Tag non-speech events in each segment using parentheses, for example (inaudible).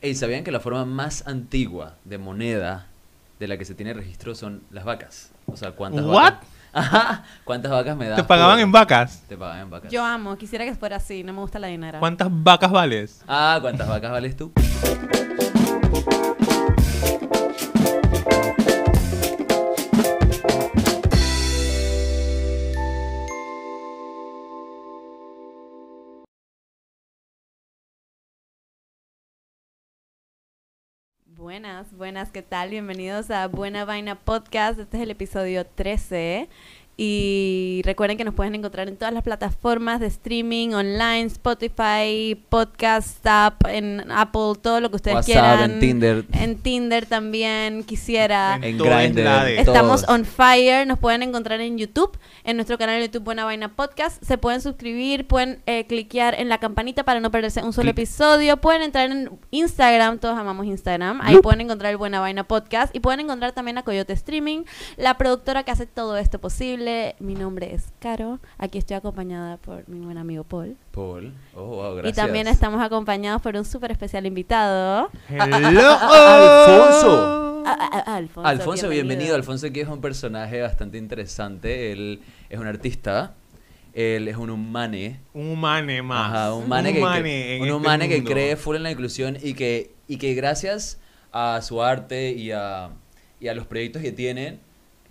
Ey, ¿sabían que la forma más antigua de moneda de la que se tiene registro son las vacas? O sea, ¿cuántas What? vacas? Ajá, ¿cuántas vacas me das? ¿Te pagaban por- en vacas? Te pagaban en vacas. Yo amo, quisiera que fuera así, no me gusta la dinero. ¿Cuántas vacas vales? Ah, ¿cuántas vacas vales tú? Buenas, buenas, ¿qué tal? Bienvenidos a Buena Vaina Podcast. Este es el episodio 13. Y recuerden que nos pueden encontrar en todas las plataformas de streaming, online, Spotify, Podcast App, en Apple, todo lo que ustedes WhatsApp, quieran. en Tinder. En Tinder también, quisiera. En Grindr. Estamos todos. on fire, nos pueden encontrar en YouTube, en nuestro canal de YouTube Buena Vaina Podcast, se pueden suscribir, pueden eh, cliquear en la campanita para no perderse un solo Clic. episodio, pueden entrar en Instagram, todos amamos Instagram, ahí pueden encontrar el Buena Vaina Podcast y pueden encontrar también a Coyote Streaming, la productora que hace todo esto posible. Mi nombre es Caro, aquí estoy acompañada por mi buen amigo Paul Paul. Oh, wow, y gracias. también estamos acompañados por un súper especial invitado, ¡Hello! (laughs) Alfonso. a- a- a- Alfonso. Alfonso, bienvenido. Alfonso que es un personaje bastante interesante. Él es un artista. Él es un humane. Un humane más. Ajá, un humane, que, humane que- un este humane que mundo. cree full en la inclusión y que, y que gracias a su arte y a, y a los proyectos que tiene,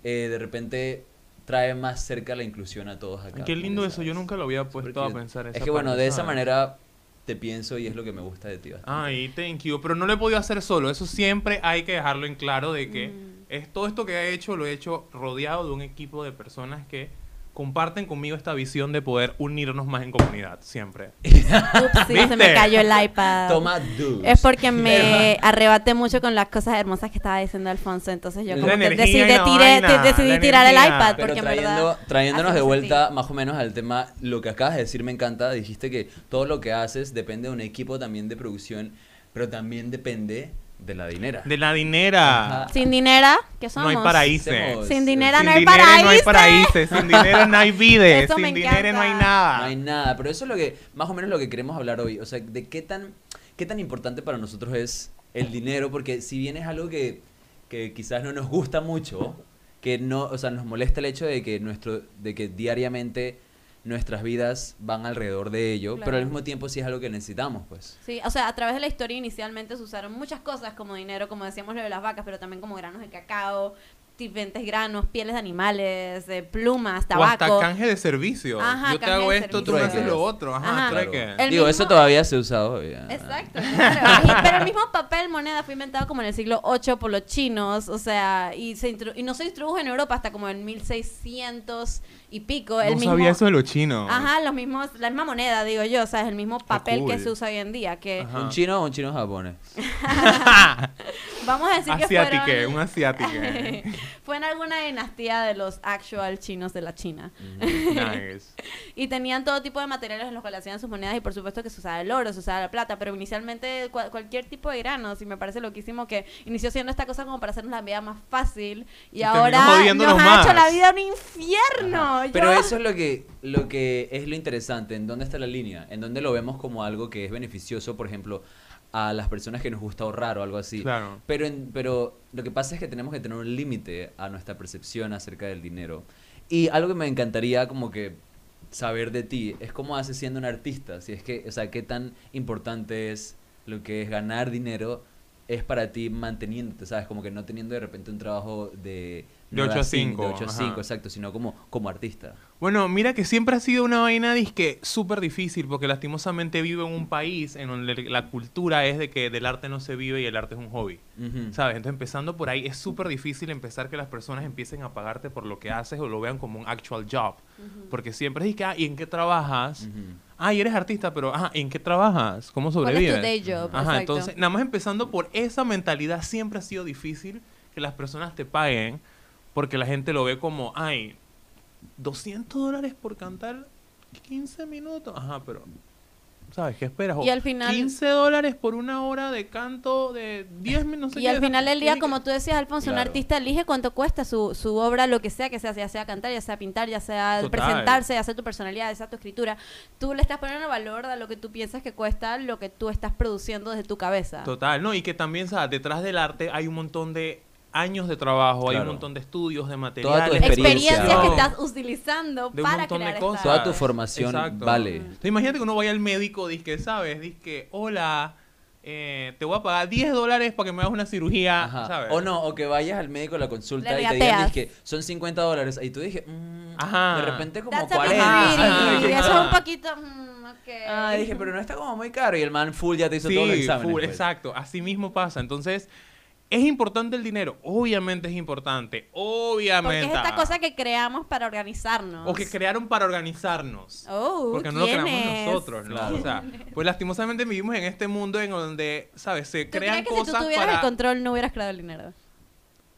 eh, de repente trae más cerca la inclusión a todos acá. Qué lindo eso, yo nunca lo había puesto a pensar Es esa que bueno, de esa manera te pienso y es lo que me gusta de ti. bastante. Ay, thank you. Pero no lo he podido hacer solo. Eso siempre hay que dejarlo en claro de que Mm. es todo esto que he hecho lo he hecho rodeado de un equipo de personas que comparten conmigo esta visión de poder unirnos más en comunidad, siempre. (laughs) Ups, sí, se (laughs) me cayó el iPad. Toma dos. Es porque me arrebaté mucho con las cosas hermosas que estaba diciendo Alfonso, entonces yo La como que decidí, tiré- vaina, decidí tirar el iPad Pero porque en trayendo, verdad trayéndonos de vuelta sentí. más o menos al tema, lo que acabas de decir me encanta, dijiste que todo lo que haces depende de un equipo también de producción, pero también depende de la dinera. De la dinera. Ajá. Sin dinera, ¿qué No somos? hay paraíso. Somos- Sin dinero Sin no hay dinero no hay paraíso. paraíso. Sin dinero no hay vida. Eso Sin dinero no hay nada. No hay nada, pero eso es lo que, más o menos lo que queremos hablar hoy, o sea, de qué tan, qué tan importante para nosotros es el dinero, porque si bien es algo que, que quizás no nos gusta mucho, que no, o sea, nos molesta el hecho de que nuestro, de que diariamente nuestras vidas van alrededor de ello, pero al mismo tiempo sí es algo que necesitamos, pues. Sí, o sea, a través de la historia inicialmente se usaron muchas cosas como dinero, como decíamos lo de las vacas, pero también como granos de cacao, diferentes granos, pieles de animales, eh, plumas, O hasta tabaco. canje de servicio. Ajá, Yo te hago de esto, tú me haces lo otro. Ajá, Ajá. trueque. Claro. El Digo, mismo- eso todavía se usa hoy. ah. Exacto, claro. Pero el mismo papel moneda fue inventado como en el siglo VIII por los chinos, o sea, y se y no se introdujo en Europa hasta como en 1600 y pico. El no mismo, sabía eso de los chinos. Ajá, los mismos, la misma moneda, digo yo, o sea, es el mismo papel que se usa hoy en día, que Ajá. ¿Un chino o un chino japonés? (laughs) (laughs) vamos a decir que asiátique, fueron, un asiátique. (laughs) (laughs) fue en alguna dinastía de los actual chinos de la China. (laughs) nice. Y tenían todo tipo de materiales en los que le hacían sus monedas y por supuesto que se usaba el oro, se usaba la plata, pero inicialmente cua- cualquier tipo de granos y me parece loquísimo que inició siendo esta cosa como para hacernos la vida más fácil y, ahora nos jodiéndonos ha hecho más. la vida un infierno. Yo- Pero eso es lo que, lo que es lo interesante, en dónde está la línea, en dónde lo vemos como algo que es beneficioso, por ejemplo, a las personas que nos gusta ahorrar o algo así. Claro. Pero, en- pero lo que pasa es que tenemos que tener un límite a nuestra percepción acerca del dinero. Y algo que me encantaría como que saber de ti es cómo haces siendo un artista, si es que, o sea, qué tan importante es lo que es ganar dinero es para ti manteniéndote, ¿sabes? Como que no teniendo de repente un trabajo de... De 9 8 a cinco, 5, De 8 a 5, ajá. exacto, sino como, como artista. Bueno, mira que siempre ha sido una vaina disque súper difícil porque lastimosamente vivo en un país en donde la cultura es de que del arte no se vive y el arte es un hobby. Ujú. ¿Sabes? Entonces empezando por ahí es súper difícil empezar que las personas empiecen a pagarte por lo que haces o lo vean como un actual job. Porque siempre es que, ah, ¿y en qué trabajas? Ujú. Ah, y eres artista, pero, ajá, ¿en qué trabajas? ¿Cómo ¿Cuál es tu sobrevives? day job? Ajá, Exacto. entonces, nada más empezando por esa mentalidad, siempre ha sido difícil que las personas te paguen porque la gente lo ve como, ay, 200 dólares por cantar 15 minutos. Ajá, pero ¿sabes? ¿Qué esperas? O Y al final- 15 dólares por una hora de canto de 10 minutos. Y al final del día, que- como tú decías, Alfonso, un artista elige cuánto cuesta su, su obra, lo que sea que sea, ya sea cantar, ya sea pintar, ya sea Total. presentarse, ya sea tu personalidad, ya sea tu escritura. Tú le estás poniendo valor a lo que tú piensas que cuesta lo que tú estás produciendo desde tu cabeza. Total, ¿no? Y que también, ¿sabes? Detrás del arte hay un montón de años de trabajo, hay un Claro. montón de estudios, de Toda tu materiales. de experiencia. Experiencias que estás utilizando De un para montón de crear cosas. Toda tu formación Exacto. vale. Entonces, imagínate que uno vaya al médico, dice que, ¿sabes? Dice que, hola, eh, te voy a pagar 10 dólares para que me hagas una cirugía, Ajá. ¿sabes? O no, o que vayas al médico a la consulta Le y te digan que son 50 dólares. Y tú dije, mm, Ajá. de repente como That's a bit 40. greedy. Ajá. Eso es un poquito... mm, ok. Ah, dije, pero no está como muy caro. Y el man full ya te hizo Sí, todos los exámenes. full, pues. exacto. Así mismo pasa. Entonces, ¿es importante el dinero? Obviamente es importante. Obviamente. Porque es esta cosa que creamos para organizarnos. O que crearon para organizarnos. Oh, Porque no lo ¿quién creamos es? nosotros, ¿no? Claro. O sea, (laughs) pues lastimosamente vivimos en este mundo en donde, ¿sabes? Se ¿Tú crean crees que si tú cosas tuvieras para... el control no hubieras creado el dinero?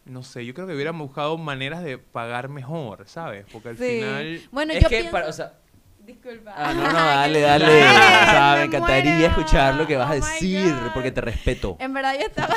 No sé, yo creo que hubiéramos buscado maneras de pagar mejor, ¿sabes? Porque al Sí. final... Bueno, Es yo que, pienso... para, o sea, Disculpa. ah, no, no, (laughs) dale, dale. O sea, me me encantaría muero. escuchar lo que vas a Oh decir, porque te respeto. En verdad yo estaba...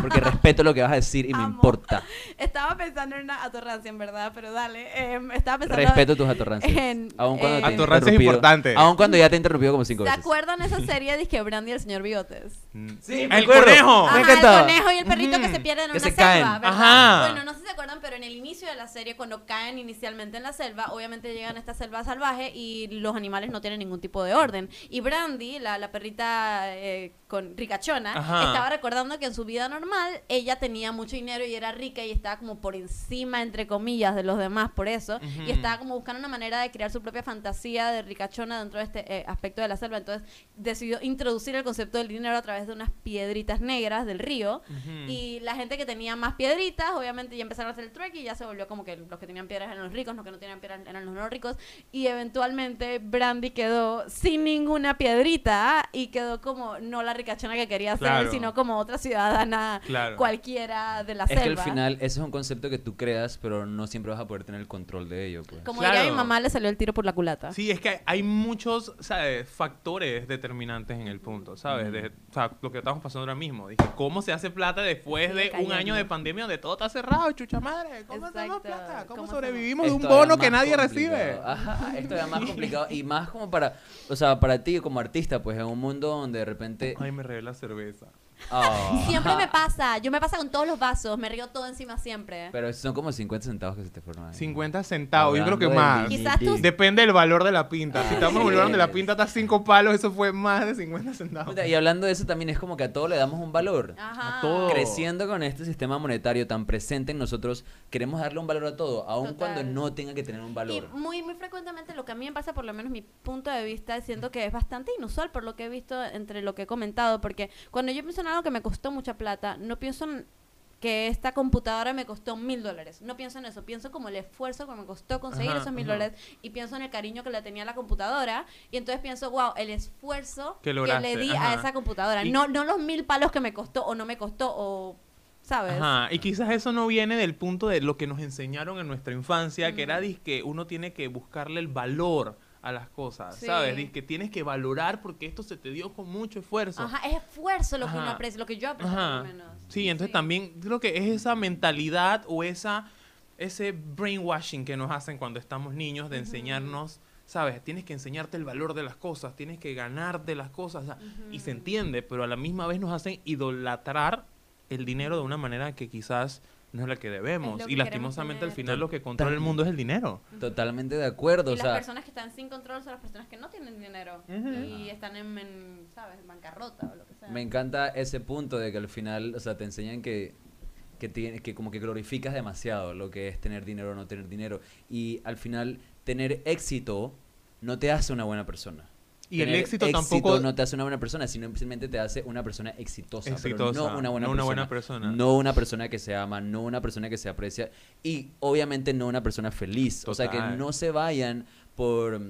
Porque respeto lo que vas a decir y me Amo. importa. (laughs) Estaba pensando en una atorrancia, en verdad, pero dale. em, estaba pensando... Respeto tus atorrancias. en- (laughs) Aun cuando te Atorrancia es importante. Aun cuando ya te he interrumpido como cinco ¿Se veces. acuerdan esa serie de que Brandy y el señor Bigotes? mm, Sí, me ¡El acuerdo. conejo! Ajá, el conejo y el perrito que se pierden en Que una se selva, caen. ¿verdad? Ajá. Bueno, no sé si se acuerdan, pero en el inicio de la serie, cuando caen inicialmente en la selva, obviamente llegan a esta selva salvaje y los animales no tienen ningún tipo de orden. Y Brandy, la, la perrita eh, con ricachona, Ajá. estaba recordando que en su vida normal ella tenía mucho dinero y era rica y estaba como por encima, entre comillas, de los demás por eso. Ujú. Y estaba como buscando una manera de crear su propia fantasía de ricachona dentro de este eh, aspecto de la selva. Entonces decidió introducir el concepto del dinero a través de unas piedritas negras del río. Ujú. Y la gente que tenía más piedritas, obviamente ya empezaron a hacer el trek y ya se volvió como que los que tenían piedras eran los ricos, los que no tenían piedras eran los no ricos. Y eventualmente Brandy quedó sin ninguna piedrita y quedó como no la ricachona que quería ser, Claro. sino como otra ciudadana Claro. cualquiera de la Es selva. que al final ese es un concepto que tú creas, pero no siempre vas a poder tener el control de ello. Pues. Como Claro. diría mi mamá, le salió el tiro por la culata. Sí, es que hay- muchos, ¿sabes? Factores determinantes en el punto, ¿sabes? De, o sea, lo que estamos pasando ahora mismo. Dije, ¿cómo se hace plata después de un año de pandemia donde todo está cerrado, chucha madre? ¿Cómo hacemos Exacto. plata? ¿Cómo, ¿Cómo sobrevivimos de un Es bono que nadie complicado. recibe? Ajá, (laughs) es más complicado. Y más como para, o sea, para ti como artista, pues en un mundo donde de repente... Ay, me regué la cerveza. (laughs) Siempre me pasa, yo me pasa con todos los vasos, me río todo encima siempre. Pero son como 50 centavos que se te ahí. 50 centavos, yo creo que Hablando más. mil Quizás tú- Depende del valor de la pinta. Si estamos en sí. el valor de la pinta está 5 palos, eso fue más de 50 centavos. Puta, Y hablando de eso también es como que a todo le damos un valor. Ajá. A todo. Creciendo con este sistema monetario tan presente en nosotros, queremos darle un valor a todo, aun Total. cuando no tenga que tener un Y valor. muy, muy frecuentemente lo que a mí me pasa, por lo menos mi punto de vista, siento que es bastante inusual por lo que he visto entre lo que he comentado, porque cuando yo pienso en algo que me costó mucha plata, no pienso en que esta computadora me costó mil dólares. No pienso en eso, pienso como el esfuerzo que me costó conseguir Ajá, esos mil dólares y pienso en el cariño que le tenía a la computadora y entonces pienso, wow, el esfuerzo Que que, lograste, le di ajá. a esa computadora. Y- No, no los mil palos que me costó o no me costó o, ¿sabes? Ajá, y quizás eso no viene del punto de lo que nos enseñaron en nuestra infancia, que era que uno tiene que buscarle el valor a las cosas, Sí. ¿sabes? que tienes que valorar porque esto se te dio con mucho esfuerzo. Ajá, es esfuerzo lo que uno aprecia, lo que yo aprecio Ajá. por menos. Sí, entonces también creo que es esa mentalidad o esa ese brainwashing que nos hacen cuando estamos niños de enseñarnos, ¿sabes? Tienes que enseñarte el valor de las cosas, tienes que ganarte las cosas, o sea, y se entiende, pero a la misma vez nos hacen idolatrar el dinero de una manera que quizás no es la que debemos. Y que lastimosamente al final lo que controla el mundo es el dinero. Totalmente de acuerdo, Y o las sea, personas que están sin control son las personas que no tienen dinero y están en, en, ¿sabes? bancarrota o lo que sea. me encanta ese punto de que al final, o sea, te enseñan que que tiene, que como que glorificas demasiado lo que es tener dinero o no tener dinero y al final tener éxito no te hace una buena persona. Y el Tener éxito tampoco... no te hace una buena persona, sino simplemente te hace una persona exitosa, Exitosa, pero no una buena no una persona. buena persona. No una persona que se ama, no una persona que se aprecia y obviamente no una persona feliz. O sea, que no se vayan por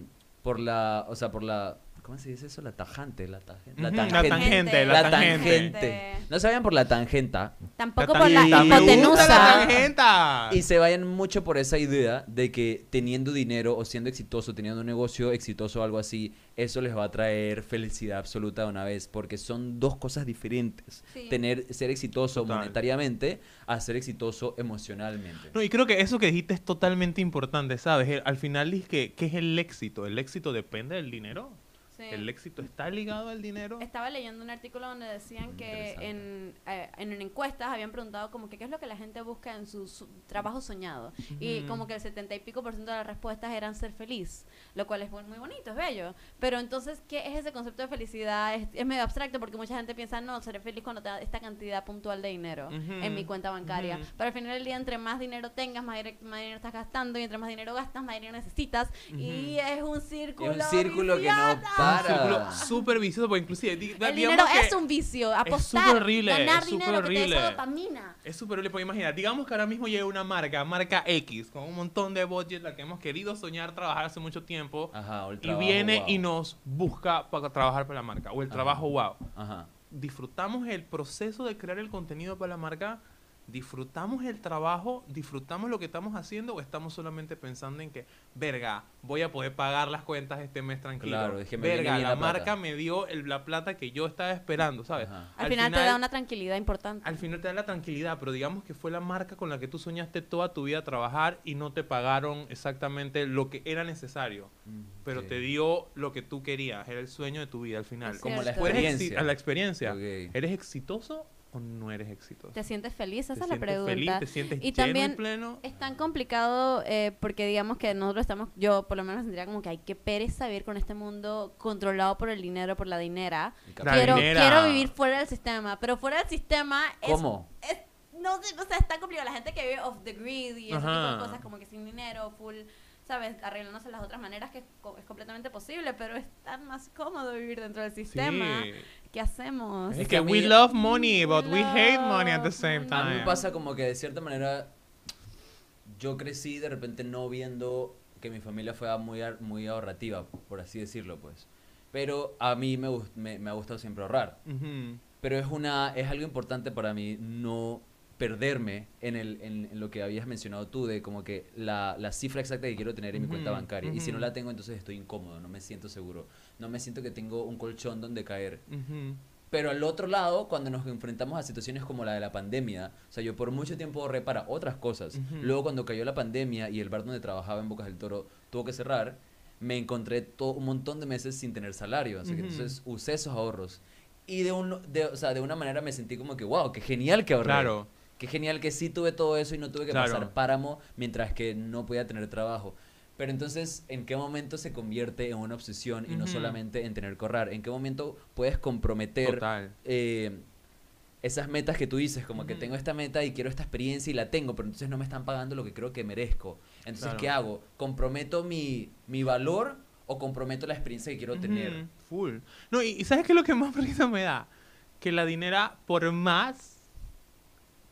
por la, o sea, por la ¿Cómo se dice eso? La tajante, la tangente. Ujú, la tangente, La, la tangente. tangente. No se vayan por la tangenta Tampoco La por la hipotenusa. la tangenta. y se vayan mucho por esa idea de que teniendo dinero o siendo exitoso, teniendo un negocio exitoso o algo así, eso les va a traer felicidad absoluta de una vez, porque son dos cosas diferentes. Sí. Tener ser exitoso Total. monetariamente a ser exitoso emocionalmente. No, y creo que eso que dijiste es totalmente importante, ¿sabes? El- Al final dices que, ¿qué es el éxito? ¿El éxito depende del dinero? Sí. ¿El éxito está ligado al dinero? Estaba leyendo un artículo donde decían que en, eh, en encuestas habían preguntado como que qué es lo que la gente busca en su, su trabajo soñado. Y como que el 70 y pico por ciento de las respuestas eran ser feliz, lo cual es muy, bonito, es bello. Pero entonces, ¿qué es ese concepto de felicidad? Es, es medio abstracto porque mucha gente piensa, no, seré feliz cuando tenga esta cantidad puntual de dinero en mi cuenta bancaria. ujú. Pero al final del día, entre más dinero tengas, más, más dinero estás gastando y entre más dinero gastas, más dinero necesitas. Y es un círculo. Es un círculo que no para. Un círculo súper vicioso, porque inclusive... El dinero que es un vicio. Apostar, súper horrible, ganar es dinero, súper que te horrible. dopamina. Es súper horrible, porque imagina, digamos que ahora mismo llega una marca, marca X, con un montón de budget, la que hemos querido soñar trabajar hace mucho tiempo, Ajá, o el y trabajo, viene wow. y nos busca para trabajar para la marca, o el Ajá. trabajo wow. Ajá. Disfrutamos el proceso de crear el contenido para la marca, disfrutamos el trabajo, disfrutamos lo que estamos haciendo, o estamos solamente pensando en que, verga, voy a poder pagar las cuentas este mes tranquilo. Claro, es que me verga, la, marca me dio el- la plata que yo estaba esperando, ¿sabes? Al, final, te da una tranquilidad importante. Al final te da la tranquilidad, pero digamos que fue la marca con la que tú soñaste toda tu vida trabajar y no te pagaron exactamente lo que era necesario, Mm, pero te dio lo que tú querías, era el sueño de tu vida al final. Es Como la cierto. ¿Tú eres exi- experiencia. a la experiencia. ¿Eres exitoso o no eres exitoso? ¿Te sientes feliz? Esa ¿Te es la sientes pregunta. feliz? ¿Te sientes Y lleno también y pleno? Es tan complicado eh, porque digamos que nosotros estamos, yo por lo menos sentiría como que hay que pereza vivir con este mundo controlado por el dinero, por la dinera. La Quiero, dinera. quiero vivir fuera del sistema, pero fuera del sistema es, ¿Cómo? es no sé, o sea, es tan complicado. La gente que vive off the grid y ese tipo Ajá. de cosas como que sin dinero, full, ¿sabes? Arreglándose las otras maneras que es, co- es completamente posible, pero es tan más cómodo vivir dentro del sistema. Sí. ¿Qué hacemos? Es que we mí- love money, but we hate money at the same money. A mí time. me pasa como que de cierta manera yo crecí de repente no viendo que mi familia fuera muy, muy ahorrativa, por así decirlo, pues. Pero a mí me, me, me ha gustado siempre ahorrar. Ujú. Pero es, una, es algo importante para mí no perderme en, el, en, en lo que habías mencionado tú, de como que la, la cifra exacta que quiero tener en mi cuenta bancaria. Y si no la tengo, entonces estoy incómodo, no me siento seguro. No me siento que tengo un colchón donde caer. Pero al otro lado, cuando nos enfrentamos a situaciones como la de la pandemia, o sea, yo por mucho tiempo ahorré para otras cosas. Luego cuando cayó la pandemia y el bar donde trabajaba en Bocas del Toro tuvo que cerrar, me encontré to- un montón de meses sin tener salario. Así que Ujú. entonces usé esos ahorros. Y de, un, de, o sea, de una manera me sentí como que, wow, qué genial que ahorré. Claro. Qué genial que sí tuve todo eso y no tuve que Claro. pasar páramo mientras que no podía tener trabajo. Pero entonces, ¿en qué momento se convierte en una obsesión y no solamente en tener que ahorrar? ¿En qué momento puedes comprometer eh, esas metas que tú dices, como que tengo esta meta y quiero esta experiencia y la tengo, pero entonces no me están pagando lo que creo que merezco. Entonces, Claro. ¿qué hago? ¿Comprometo mi, mi valor o comprometo la experiencia que quiero tener? Full. No, y, y ¿sabes qué es lo que más (laughs) risa me da? Que la dinera, por más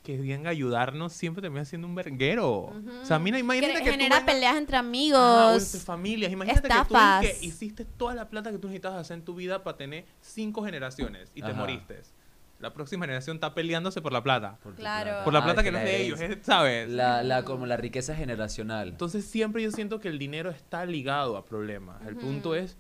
que venga a ayudarnos, siempre termina siendo un verguero. Ujú. O sea, mira, imagínate Que que, genera tú peleas entre Ah, amigos. o entre familias. Imagínate estafas. que tú que hiciste toda la plata que tú necesitabas hacer en tu vida para tener cinco generaciones y te moriste. La próxima generación está peleándose por la plata. Por Claro. plata. Por la Ah, plata que no es de ellos, es- ¿sabes? La, la, como la riqueza generacional. Entonces siempre yo siento que el dinero está ligado a problemas. El punto es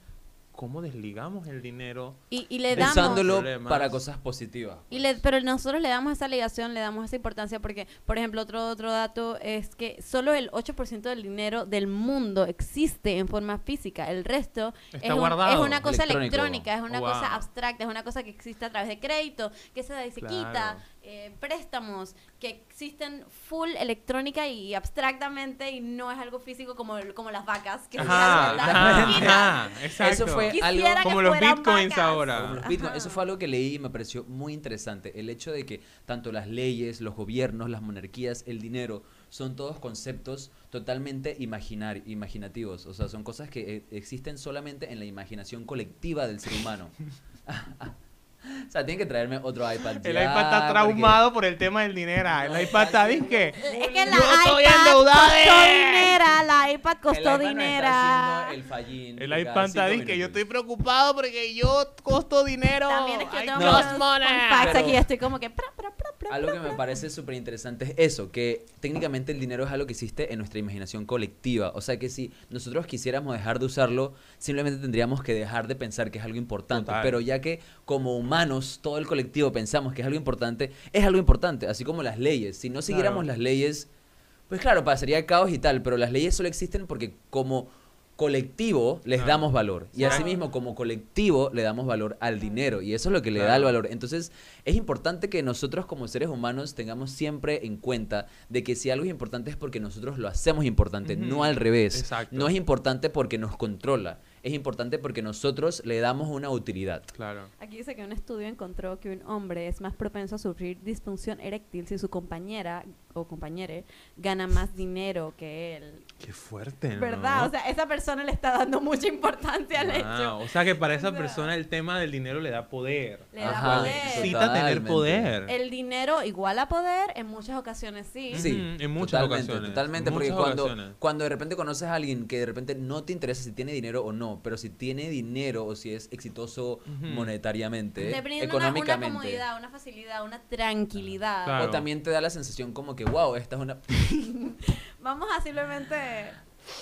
cómo desligamos el dinero. Y, y le damos... Usándolo Problemas. para cosas positivas. Y le- pero nosotros le damos esa ligación, le damos esa importancia porque, por ejemplo, otro otro dato es que solo el 8% del dinero del mundo existe en forma física. El resto Está es, un- guardado. es una cosa Electrónico. electrónica, es una wow. cosa abstracta, es una cosa que existe a través de crédito, que se da y se Claro. quita, eh, préstamos, que existen full electrónica y abstractamente y no es algo físico como, como las vacas. Que Ajá. Eso fue Quisiera algo que como los bitcoins vacas. ahora. Los. Eso fue algo que leí y me pareció muy interesante. El hecho de que tanto las leyes, los gobiernos, las monarquías, el dinero, son todos conceptos totalmente imaginar, imaginativos. O sea, son cosas que eh, existen solamente en la imaginación colectiva del ser humano. (laughs) (laughs) O sea, tienen que traerme otro iPad. El ya, iPad está porque- traumado por el tema del dinero. El No, iPad está, ¿viste? Es que la Yo estoy iPad dinero, la iPad costó dinero. el fallín El iPad está, que yo estoy preocupado porque yo costo dinero. También es que yo tengo no. facts aquí, estoy como que... pra, pra, pra, pra, Algo pra, que me pra. parece súper interesante es eso, que técnicamente el dinero es algo que existe en nuestra imaginación colectiva. O sea que si nosotros quisiéramos dejar de usarlo, simplemente tendríamos que dejar de pensar que es algo importante. Total. Pero ya que como humanos, todo el colectivo pensamos que es algo importante, es algo importante. Así como las leyes. Si no siguiéramos Claro. las leyes, pues claro, pasaría caos y tal. Pero las leyes solo existen porque como colectivo les Claro. damos valor. Y Claro. asimismo, como colectivo le damos valor al dinero. Y eso es lo que le da el valor. Entonces, es importante que nosotros como seres humanos tengamos siempre en cuenta de que si algo es importante es porque nosotros lo hacemos importante, no al revés. Exacto. No es importante porque nos controla. Es importante porque nosotros le damos una utilidad. Claro. Aquí dice que un estudio encontró que un hombre es más propenso a sufrir disfunción eréctil si su compañera o compañere gana más dinero que él. Qué fuerte, ¿no? ¿Verdad? O sea, esa persona le está dando mucha importancia al Wow, hecho. O sea que para esa O sea, persona el tema del dinero le da poder. Le da Ajá, poder. Necesita tener poder. El dinero igual a poder, en muchas ocasiones sí. Sí, en muchas totalmente, ocasiones, Totalmente, en porque muchas cuando, ocasiones. cuando de repente conoces a alguien que de repente no te interesa si tiene dinero o no, pero si tiene dinero o si es exitoso monetariamente, Te brinda una, una económicamente. comodidad, una facilidad, una tranquilidad. Claro. O también te da la sensación como que, wow, esta es una... (laughs) Vamos a simplemente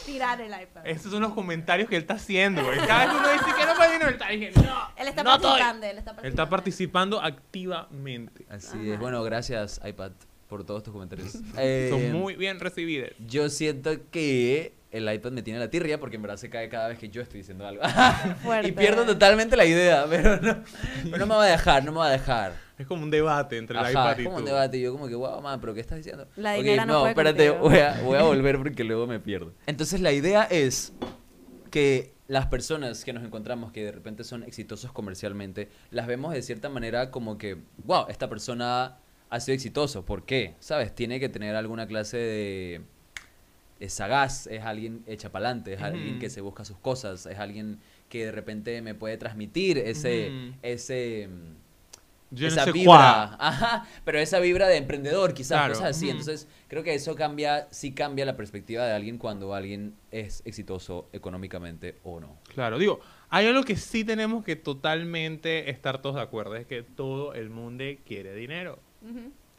tirar el iPad. Estos son los comentarios que él está haciendo, güey. Cada vez que uno dice que no puede dinero, él está diciendo, no. Él está no estoy". participando, él está Él participando. está participando activamente. Así Ajá. es. Bueno, gracias iPad por todos tus comentarios. (laughs) Eh, Son muy bien recibidos. Yo siento que el iPad me tiene la tirria porque en verdad se cae cada vez que yo estoy diciendo algo. (laughs) Y pierdo totalmente la idea, pero no, pero no me va a dejar, no me va a dejar. Es como un debate entre el Ajá, iPad es y como un tú. debate. Y yo como que, wow, man, pero ¿qué estás diciendo? La Ok, dinera no no, espérate, voy a, voy a (laughs) volver porque luego me pierdo. Entonces la idea es que las personas que nos encontramos que de repente son exitosos comercialmente, las vemos de cierta manera como que, wow, esta persona ha sido exitoso. ¿Por qué? ¿Sabes? Tiene que tener alguna clase de... Es sagaz, es alguien echa pa'lante, es alguien que se busca sus cosas, es alguien que de repente me puede transmitir ese, ese, Esa vibra, (laughs) ajá, pero esa vibra de emprendedor, quizás, Claro, cosas así. Entonces, creo que eso cambia, sí cambia la perspectiva de alguien cuando alguien es exitoso económicamente o no. Claro, digo, hay algo que sí tenemos que totalmente estar todos de acuerdo, es que todo el mundo quiere dinero.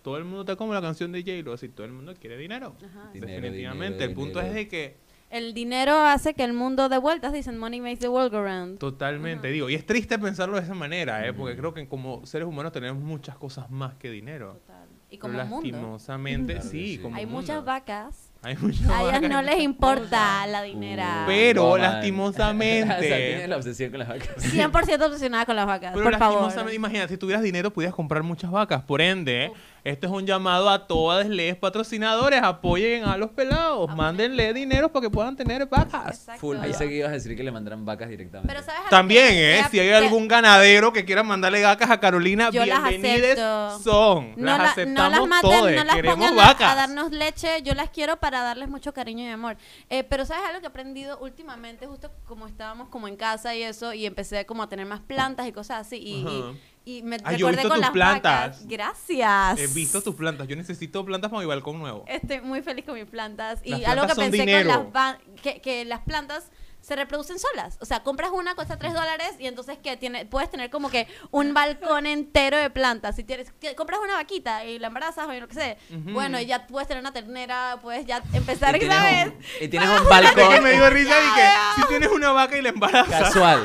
Todo el mundo está como la canción de J-Lo, así todo el mundo quiere dinero. Ajá. Dinero, Definitivamente. dinero, el punto dinero. es de que El dinero hace que el mundo dé vueltas, dicen money makes the world go round. totalmente, digo, y es triste pensarlo de esa manera, ¿eh? porque creo que como seres humanos tenemos muchas cosas más que dinero. Total. Y Pero como mundo. lastimosamente, Claro que sí, como Hay mundo. muchas vacas. Hay muchas A ellas vacas, no les importa cosas. la dinera. Pero, Woman. lastimosamente- (laughs) o sea, tienes la obsesión con las vacas. 100% obsesionada con las vacas, Pero por favor. lastimosamente, imagínate, si tuvieras dinero, pudieras comprar muchas vacas. Por ende, este es un llamado a todas les patrocinadores. Apoyen a los pelados. Mándenle dinero para que puedan tener vacas. Exacto. Full. Pensé que ibas a decir que le mandaran vacas directamente. Pero ¿sabes También, que- ¿eh? Si hay algún ganadero que quiera mandarle vacas a Carolina, Yo las bienvenides acepto. son. No, las la- no aceptamos las maten, todos. no las Queremos pongan a- vacas. A, darnos leche, yo las quiero para darles mucho cariño y amor. Eh, pero sabes algo que he aprendido últimamente, justo como estábamos como en casa y eso, y empecé como a tener más plantas y cosas así, y, Ajá. y, y me Ay, yo he visto con tus las plantas. vacas. Gracias. He visto tus plantas. Yo necesito plantas para mi balcón nuevo. Estoy muy feliz con mis plantas. Y Las algo que plantas pensé dinero. con las va- que, que las plantas se reproducen solas. O sea, compras una, cuesta 3 dólares y entonces que tiene, puedes tener como que un (laughs) balcón entero de plantas. Si tienes, que compras una vaquita y la embarazas o lo que sea, Ujú. bueno, y ya puedes tener una ternera, puedes ya empezar, y tienes ¿sabes? un, y tienes (laughs) un Es que balcón (laughs) me dio risa y que si tienes una vaca y la embarazas, casual.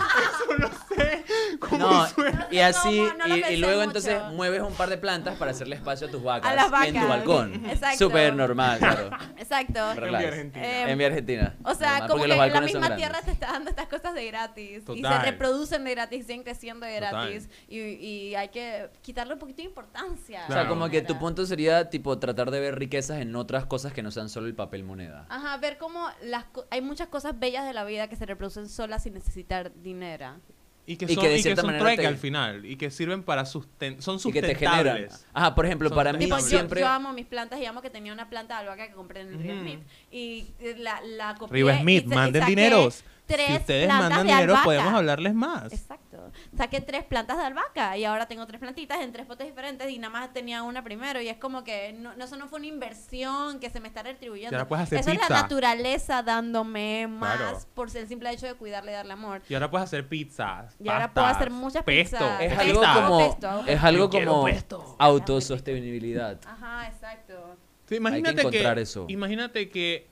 no (laughs) No, suena. y así, No, no lo y- luego mucho. entonces mueves un par de plantas para hacerle espacio a tus vacas, A las en tu balcón. (laughs) Exacto. Súper normal, claro. (laughs) Exacto. Relax. En Argentina. Eh, en mi Argentina. O sea, normal, como que los la misma tierra te está dando estas cosas de gratis. Y se reproducen de gratis, siguen creciendo de gratis. Y, y hay que quitarle un poquito de importancia. O sea, como que tu punto sería tipo tratar de ver riquezas en otras cosas que no sean solo el papel moneda. Ajá, ver cómo las co- hay muchas cosas bellas de la vida que se reproducen solas sin necesitar dinero. Y que Y son, que de y que cierta son manera te- al final. Y que sirven para susten son Y que te generan. sustentables. Ajá, por ejemplo, Son para mí yo, siempre... yo amo mis plantas y amo que tenía una planta de albahaca que compré en el Río. Smith. Y la, la copié Riva y Smith, y manden saqué dineros. Tres Si ustedes plantas mandan de dinero, albahaca. podemos hablarles más. Exacto. saqué tres plantas de albahaca y ahora tengo tres plantitas en tres potes diferentes y nada más tenía una primero y es como que no, no, eso no fue una inversión que se me está retribuyendo. Y ahora puedes hacer eso es la naturaleza dándome más Claro. por el simple hecho de cuidarle y darle amor. Y ahora puedes hacer pizzas. Y ahora puedo hacer muchas pesto. pizzas. Es Pesto, algo hago como, pesto, es algo como pesto. autosostenibilidad. Ajá, exacto. Sí, imagínate encontrar eso. Imagínate que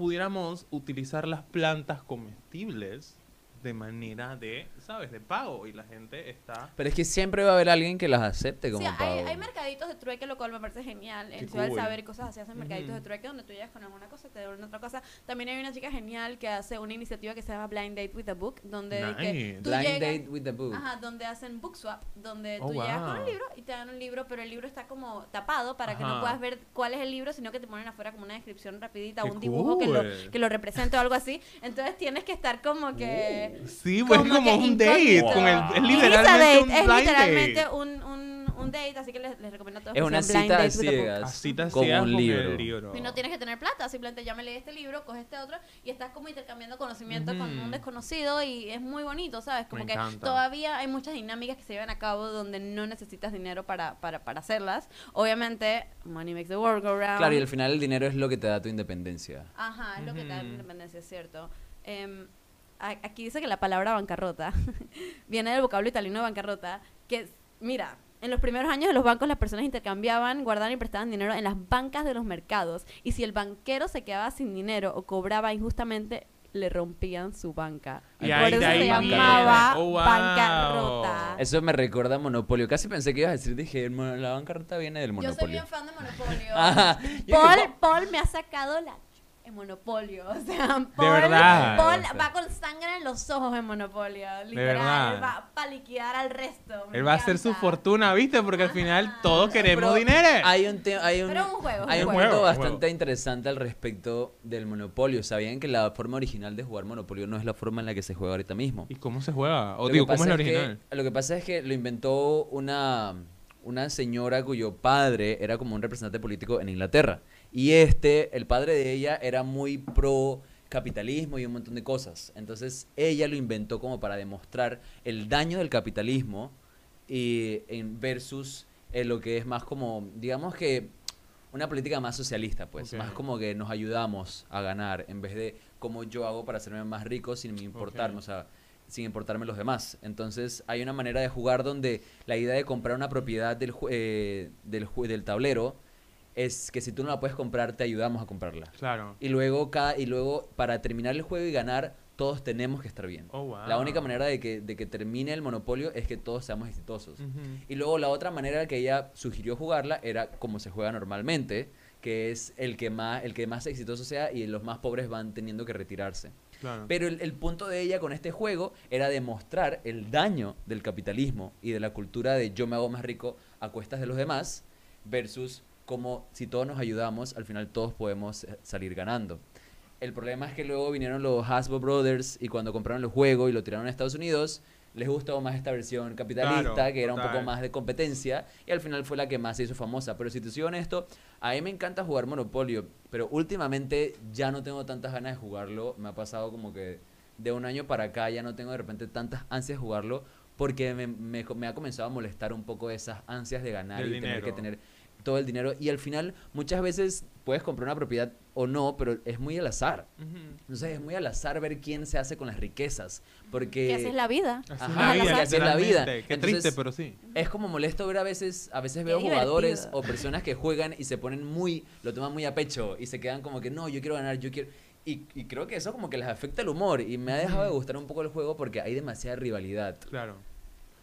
pudiéramos utilizar las plantas comestibles de manera de, ¿sabes? De pago. Y la gente está... Pero es que siempre va a haber alguien que las acepte como Sí, hay, pago. hay mercaditos de trueque, lo cual me parece genial. Del cool. Saber y cosas así hacen mercaditos de trueque donde tú llegas con alguna cosa, te dan otra cosa. También hay una chica genial que hace una iniciativa que se llama Blind Date with a Book, donde que Nice. tú Blind llegas- date with the book. Ajá, donde hacen book swap, donde Oh, tú llegas con wow. un libro y te dan un libro, pero el libro está como tapado para que no Ajá. puedas ver cuál es el libro, sino que te ponen afuera como una descripción rapidita, Qué un dibujo que lo, cool. que lo represente o algo así. Entonces tienes que estar como que... Sí, pues Como como que un date. Con el, es a literalmente date, un es blind literalmente date. un, un, un date, así que les, les recomiendo a todos Es que una sean blind cita de dates with a book. ciegas. Como un con libro. el libro. Y no tienes que tener plata, simplemente ya me leí este libro, coges este otro y estás como intercambiando conocimiento con Ujú. un desconocido y es muy bonito, ¿sabes? Como Me que encanta. todavía hay muchas dinámicas que se llevan a cabo donde no necesitas dinero para, para, para hacerlas. Obviamente, money makes the world go round. Claro, y al final el dinero es lo que te da tu independencia. Ajá, es lo que te da la Ujú. independencia, es cierto. Em, a- aquí dice que la palabra bancarrota (laughs) viene del vocablo italiano de bancarrota, que, mira, en los primeros años de los bancos las personas intercambiaban, guardaban y prestaban dinero en las bancas de los mercados. Y si el banquero se quedaba sin dinero o cobraba injustamente, le rompían su banca. Y Por ahí- eso de se ahí llamaba. Oh, wow. bancarrota. Eso me recuerda a Monopolio. Casi pensé que ibas a decir, dije, "El mo- la bancarrota viene del Yo soy Monopolio. bien fan de Monopolio. (laughs) Ajá. Paul, Paul me ha sacado la en Monopolio. (laughs) O sea, Paul, verdad. Paul O sea. va con sangre en los ojos en Monopolio. Literal. verdad. Él va para liquidar al resto. Él va a hacer su fortuna, ¿viste? Porque al final Ajá. todos queremos Pero dinero. Hay un, hay un, Pero un juego, hay un un juego. punto Un bastante juego. interesante al respecto del Monopolio. ¿Sabían que la forma original de jugar Monopolio no es la forma en la que se juega ahorita mismo? ¿Y cómo se juega? O Lo digo, ¿cómo es la que- original? lo que pasa es que lo inventó una, una señora cuyo padre era como un representante político en Inglaterra. Y este, el padre de ella, era muy pro capitalismo y un montón de cosas. Entonces ella lo inventó como para demostrar el daño del capitalismo y en versus eh, lo que es más como, digamos que una política más socialista, pues, más como que nos ayudamos a ganar en vez de cómo yo hago para hacerme más rico sin importarme, o sea, sin importarme los demás. Entonces hay una manera de jugar donde la idea de comprar una propiedad del, eh, del, del tablero es que si tú no la puedes comprar, te ayudamos a comprarla. Claro. Y luego, cada, y luego para terminar el juego y ganar, todos tenemos que estar bien. Oh, wow. La única manera de que, de que termine el monopolio es que todos seamos exitosos. Y luego la otra manera que ella sugirió jugarla era como se juega normalmente, que es el que más, el que más exitoso sea y los más pobres van teniendo que retirarse. Claro. Pero el, el punto de ella con este juego era demostrar el daño del capitalismo y de la cultura de yo me hago más rico a cuestas de los demás versus como si todos nos ayudamos, al final todos podemos eh, salir ganando. El problema es que luego vinieron los Hasbro Brothers y cuando compraron el juego y lo tiraron a Estados Unidos, les gustó más esta versión capitalista, Claro, que era un poco más de competencia, y al final fue la que más se hizo famosa. Pero si te soy honesto, a mí me encanta jugar Monopolio, pero últimamente ya no tengo tantas ganas de jugarlo. Me ha pasado como que de un año para acá ya no tengo de repente tantas ansias de jugarlo, porque me, me- me ha comenzado a molestar un poco esas ansias de ganar Del y tener que tener todo el dinero. Y al final, muchas veces puedes comprar una propiedad o no, pero es muy al azar. Entonces es muy al azar ver quién se hace con las riquezas, porque... Que así es la vida. Ajá, es la es la vida. Qué Entonces, triste, pero sí. Es como molesto ver a veces, a veces Qué veo jugadores o personas que juegan y se ponen muy, lo toman muy a pecho y se quedan como que no, yo quiero ganar, yo quiero... Y, y creo que eso como que les afecta el humor y me ha dejado de gustar un poco el juego porque hay demasiada rivalidad Claro.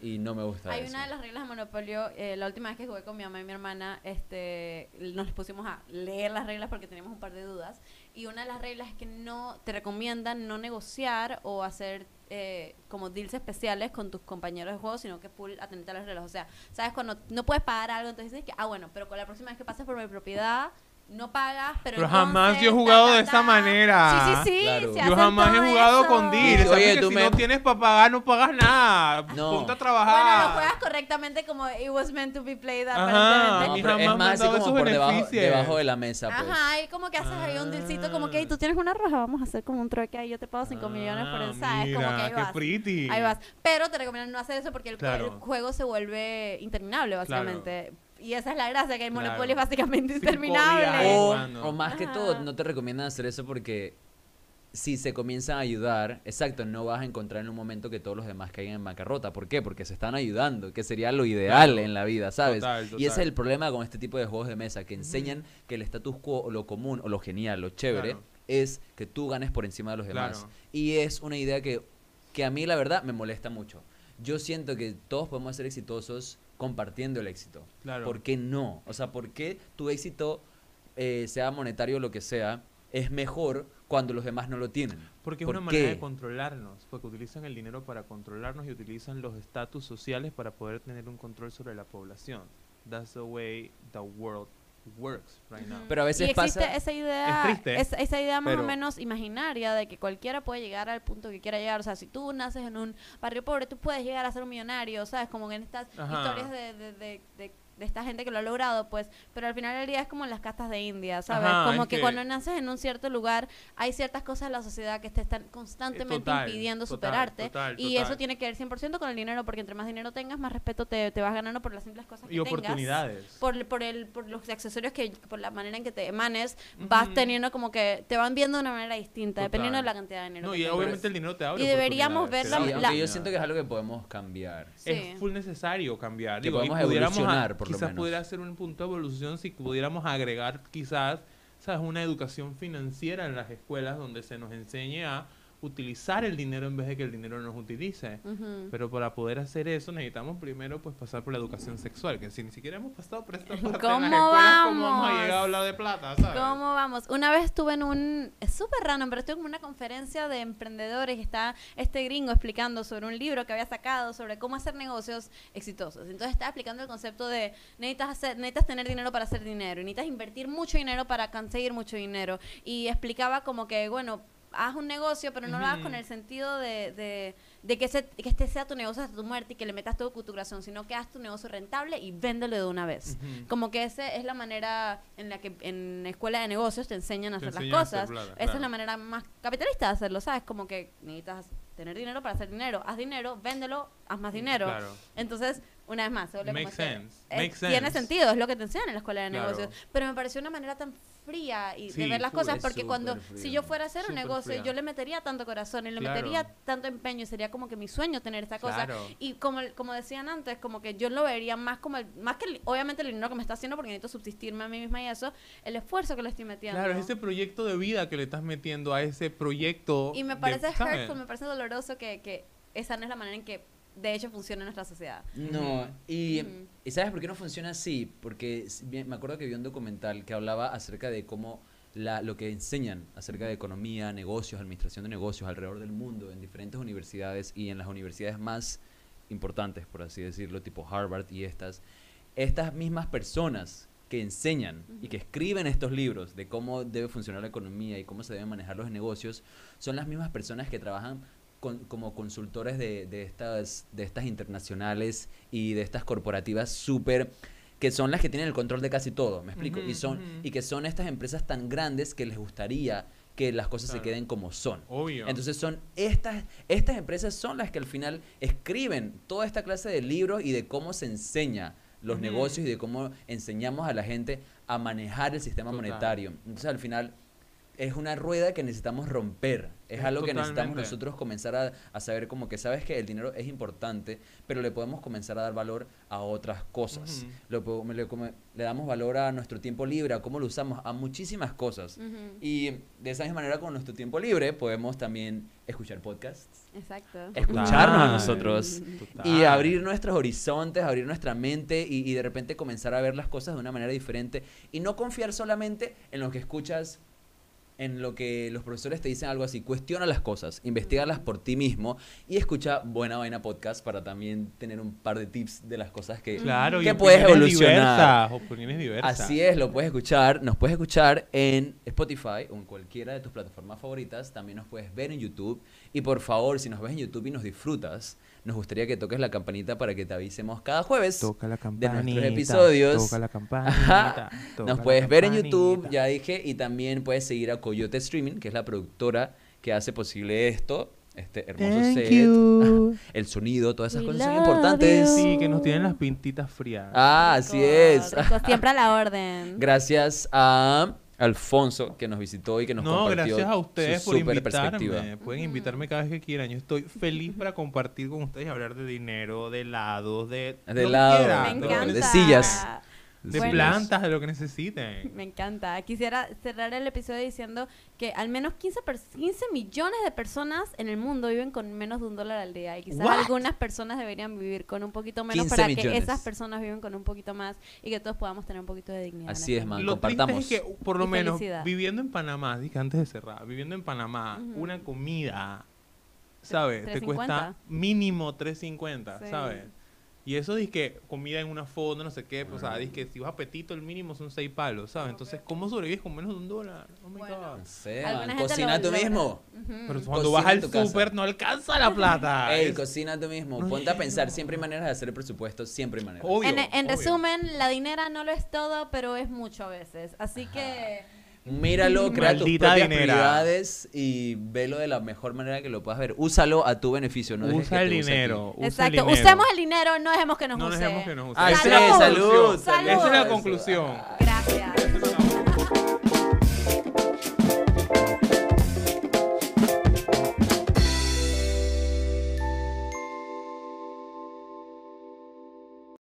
Y no me gusta Hay eso. una de las reglas de Monopolio, eh, la última vez que jugué con mi mamá y mi hermana, este, nos pusimos a leer las reglas porque teníamos un par de dudas. Y una de las reglas es que no te recomiendan no negociar o hacer eh, como deals especiales con tus compañeros de juego, sino que full atender a las reglas. O sea, sabes cuando no puedes pagar algo, entonces dices que, ah, bueno, pero con la próxima vez que pases por mi propiedad, no pagas, pero Pero jamás yo he jugado ta, ta, de esa manera. Sí, sí, sí. Claro. se Yo jamás he jugado eso. con deal. Oye, ¿Sabes que tú si me- no tienes para pagar, no pagas nada. No. Ponte a Bueno, trabajar. lo juegas correctamente como it was meant to be played Ajá. aparentemente. No, pero jamás es más así como por debajo, debajo de la mesa, pues. Ajá, y como que haces ahí un dealcito como que "Ey, tú tienes una roja, vamos a hacer como un trueque ahí, yo te pago 5 millones por Ah, eso, ¿sabes? Como que mira, ahí qué vas. pretty. Ahí vas. Pero te recomiendo no hacer eso porque el, el juego se vuelve interminable, básicamente. Y esa es la gracia, que el Claro. Es básicamente interminable. O, más que Ajá. todo, no te recomiendan hacer eso porque si se comienzan a ayudar, exacto, no vas a encontrar en un momento que todos los demás caigan en bancarrota. ¿Por qué? Porque se están ayudando, que sería lo ideal Claro. en la vida, ¿sabes? Total, Y ese es el problema con este tipo de juegos de mesa, que enseñan que el status quo o lo común o lo genial, lo chévere, Claro. es que tú ganes por encima de los demás. Claro. Y es una idea que, que a mí la verdad me molesta mucho. Yo siento que todos podemos ser exitosos compartiendo el éxito. Claro. ¿Por qué no? O sea, ¿por qué tu éxito, eh, sea monetario o lo que sea, es mejor cuando los demás no lo tienen? Porque es ¿Por una manera de controlarnos, porque utilizan el dinero para controlarnos y utilizan los estatus sociales para poder tener un control sobre la población. That's the way the world works right now. Pero a veces y existe pasa- esa idea, Es triste, es- esa idea más pero- o menos imaginaria de que cualquiera puede llegar al punto que quiera llegar. O sea, si tú naces en un barrio pobre, tú puedes llegar a ser un millonario, ¿sabes? Como en estas Ajá. historias de, de, de, de- de esta gente que lo ha logrado, pues. Pero al final del día es como en las castas de India, ¿sabes? Ajá, como es que, que- cuando naces en un cierto lugar, hay ciertas cosas de la sociedad que te están constantemente total, impidiendo total, superarte. total, y total. eso tiene que ver 100% con el dinero, porque entre más dinero tengas, más respeto te, te vas ganando por las simples cosas que y tengas oportunidades. por, por, el, por los accesorios que, por la manera en que te emanes, vas teniendo como que te van viendo de una manera distinta, Total. dependiendo de la cantidad de dinero No, que y tengas. obviamente el dinero te abre Y deberíamos oportunidades, ver te Sí, la- aunque yo la- siento que es algo que podemos cambiar. Sí. es full necesario cambiar. Que Digo, y podemos evolucionar, por quizás pudiera ser un punto de evolución si pudiéramos agregar quizás, sabes, una educación financiera en las escuelas donde se nos enseñe a utilizar el dinero en vez de que el dinero nos utilice. Ujú. Pero para poder hacer eso necesitamos primero pues pasar por la educación sexual, que si ni siquiera hemos pasado por esta (laughs) parte en las ¿Cómo escuelas, ¿cómo vamos a llegar a hablar de plata? ¿sabes? ¿Cómo vamos? Una vez estuve en un... Es súper random, pero estuve en una conferencia de emprendedores y está este gringo explicando sobre un libro que había sacado sobre cómo hacer negocios exitosos. Entonces estaba explicando el concepto de necesitas, hacer, necesitas tener dinero para hacer dinero y necesitas invertir mucho dinero para conseguir mucho dinero. Y explicaba como que, bueno, haz un negocio, pero no lo hagas con el sentido de, de, de que, ese- que este sea tu negocio hasta tu muerte y que le metas todo tu corazón, sino que haz tu negocio rentable y véndelo de una vez. Como que esa es la manera en la que en escuela de negocios te enseñan a Te hacer las enseñan cosas. plata, Esa es la manera más capitalista de hacerlo, ¿sabes? Como que necesitas tener dinero para hacer dinero. Haz dinero, véndelo, haz más dinero. Claro. Entonces, una vez más, Makes sense, makes Tiene sense. sentido, es lo que te enseñan en la escuela de Claro. negocios. Pero me pareció una manera tan fría y de Sí, ver las cosas porque cuando si yo fuera a hacer un negocio fría. yo le metería tanto corazón y le Claro. metería tanto empeño y sería como que mi sueño tener esta cosa Claro. y como, como decían antes, como que yo lo vería más como el, más que el- obviamente el dinero que me está haciendo porque necesito subsistirme a mí misma y eso, el esfuerzo que le estoy metiendo. Claro, es ese proyecto de vida que le estás metiendo a ese proyecto. y me de- parece ¿sabes? hurtful, me parece doloroso que, que esa no es la manera en que de hecho funciona nuestra sociedad. No, y. ¿y sabes por qué no funciona así? Porque me acuerdo que vi un documental que hablaba acerca de cómo la, lo que enseñan acerca de economía, negocios, administración de negocios alrededor del mundo, en diferentes universidades y en las universidades más importantes, por así decirlo, tipo Harvard y estas, estas mismas personas que enseñan y que escriben estos libros de cómo debe funcionar la economía y cómo se deben manejar los negocios, son las mismas personas que trabajan con- como consultores de, de estas, de estas internacionales y de estas corporativas súper que son las que tienen el control de casi todo, ¿me explico? Y son y que son estas empresas tan grandes que les gustaría que las cosas se queden como son. Obvio. Entonces son estas estas empresas son las que al final escriben toda esta clase de libros y de cómo se enseña los negocios y de cómo enseñamos a la gente a manejar el sistema Total. monetario. Entonces al final es una rueda que necesitamos romper. Es Es algo que necesitamos nosotros comenzar a, a saber como que sabes que el dinero es importante, pero le podemos comenzar a dar valor a otras cosas. Lo po- le, damos valor a nuestro tiempo libre, a cómo lo usamos, a muchísimas cosas. Y de esa misma manera con nuestro tiempo libre podemos también escuchar podcasts, Exacto. escucharnos a nosotros Total. y abrir nuestros horizontes, abrir nuestra mente y, y de repente comenzar a ver las cosas de una manera diferente y no confiar solamente en lo que escuchas en lo que los profesores te dicen algo así, cuestiona las cosas, investigalas por ti mismo y escucha Buena Vaina Podcast para también tener un par de tips de las cosas que, Claro, y que puedes opiniones evolucionar. diversas, opiniones diversas. Así es, lo puedes escuchar, nos puedes escuchar en Spotify o en cualquiera de tus plataformas favoritas, también nos puedes ver en YouTube y por favor, si nos ves en YouTube y nos disfrutas, nos gustaría que toques la campanita para que te avisemos cada jueves Toca la de nuestros episodios. Toca la campanita. toca Nos puedes ver en. YouTube, ya dije, y también puedes seguir a Coyote Streaming, que es la productora que hace posible esto, este hermoso Thank set, you. (laughs) el sonido, todas esas We cosas son importantes. you. Sí, que nos tienen las pintitas frías. Ah, así es. Rico, siempre a la orden. Gracias a Alfonso que nos visitó y que nos no, compartió gracias a ustedes su por invitarme. perspectiva. Pueden invitarme cada vez que quieran. Yo estoy feliz para compartir con ustedes y hablar de dinero, de helados, de, De lo que helado, quieran, Me de lo que encanta. de sillas. De Bueno. plantas, de lo que necesiten. Me encanta. Quisiera cerrar el episodio diciendo que al menos 15, per- 15 millones de personas en el mundo viven con menos de un dólar al día. Y quizás What? algunas personas deberían vivir con un poquito menos 15 para millones. que esas personas vivan con un poquito más y que todos podamos tener un poquito de dignidad. Así este es, man. Lo triste compartamos. es que, por lo Y menos, felicidad. viviendo en Panamá, dije antes de cerrar, viviendo en Panamá, una comida, ¿sabes? Te cuesta 3.50. mínimo 3.50, Sí. ¿sabes? Y eso dice que comida en una fonda, no sé qué, pues, o sea, dice que si vas a apetito, el mínimo son 6 palos, ¿sabes? Entonces, ¿cómo sobrevives con menos de un dólar? Oh my Bueno. God. Cocina tú mismo. Pero cuando Cocina vas al tu casa. súper no alcanza la plata. (laughs) Ey, Es cocina tú mismo. No Ponte a pensar. Siempre hay maneras de hacer el presupuesto. Siempre hay maneras. obvio, en, en obvio. resumen, la dinera no lo es todo, pero es mucho a veces. Así que Míralo, crea tus propias dinera. prioridades y velo de la mejor manera que lo pueas ver. Úsalo a tu beneficio, no dejes Usa que el te use a ti. dinero. usa el Exacto. dinero. Usemos el dinero, no dejemos que nos No use. dejemos que nos use. Esa es la salud, conclusión. salud. Esa es la conclusión. Gracias.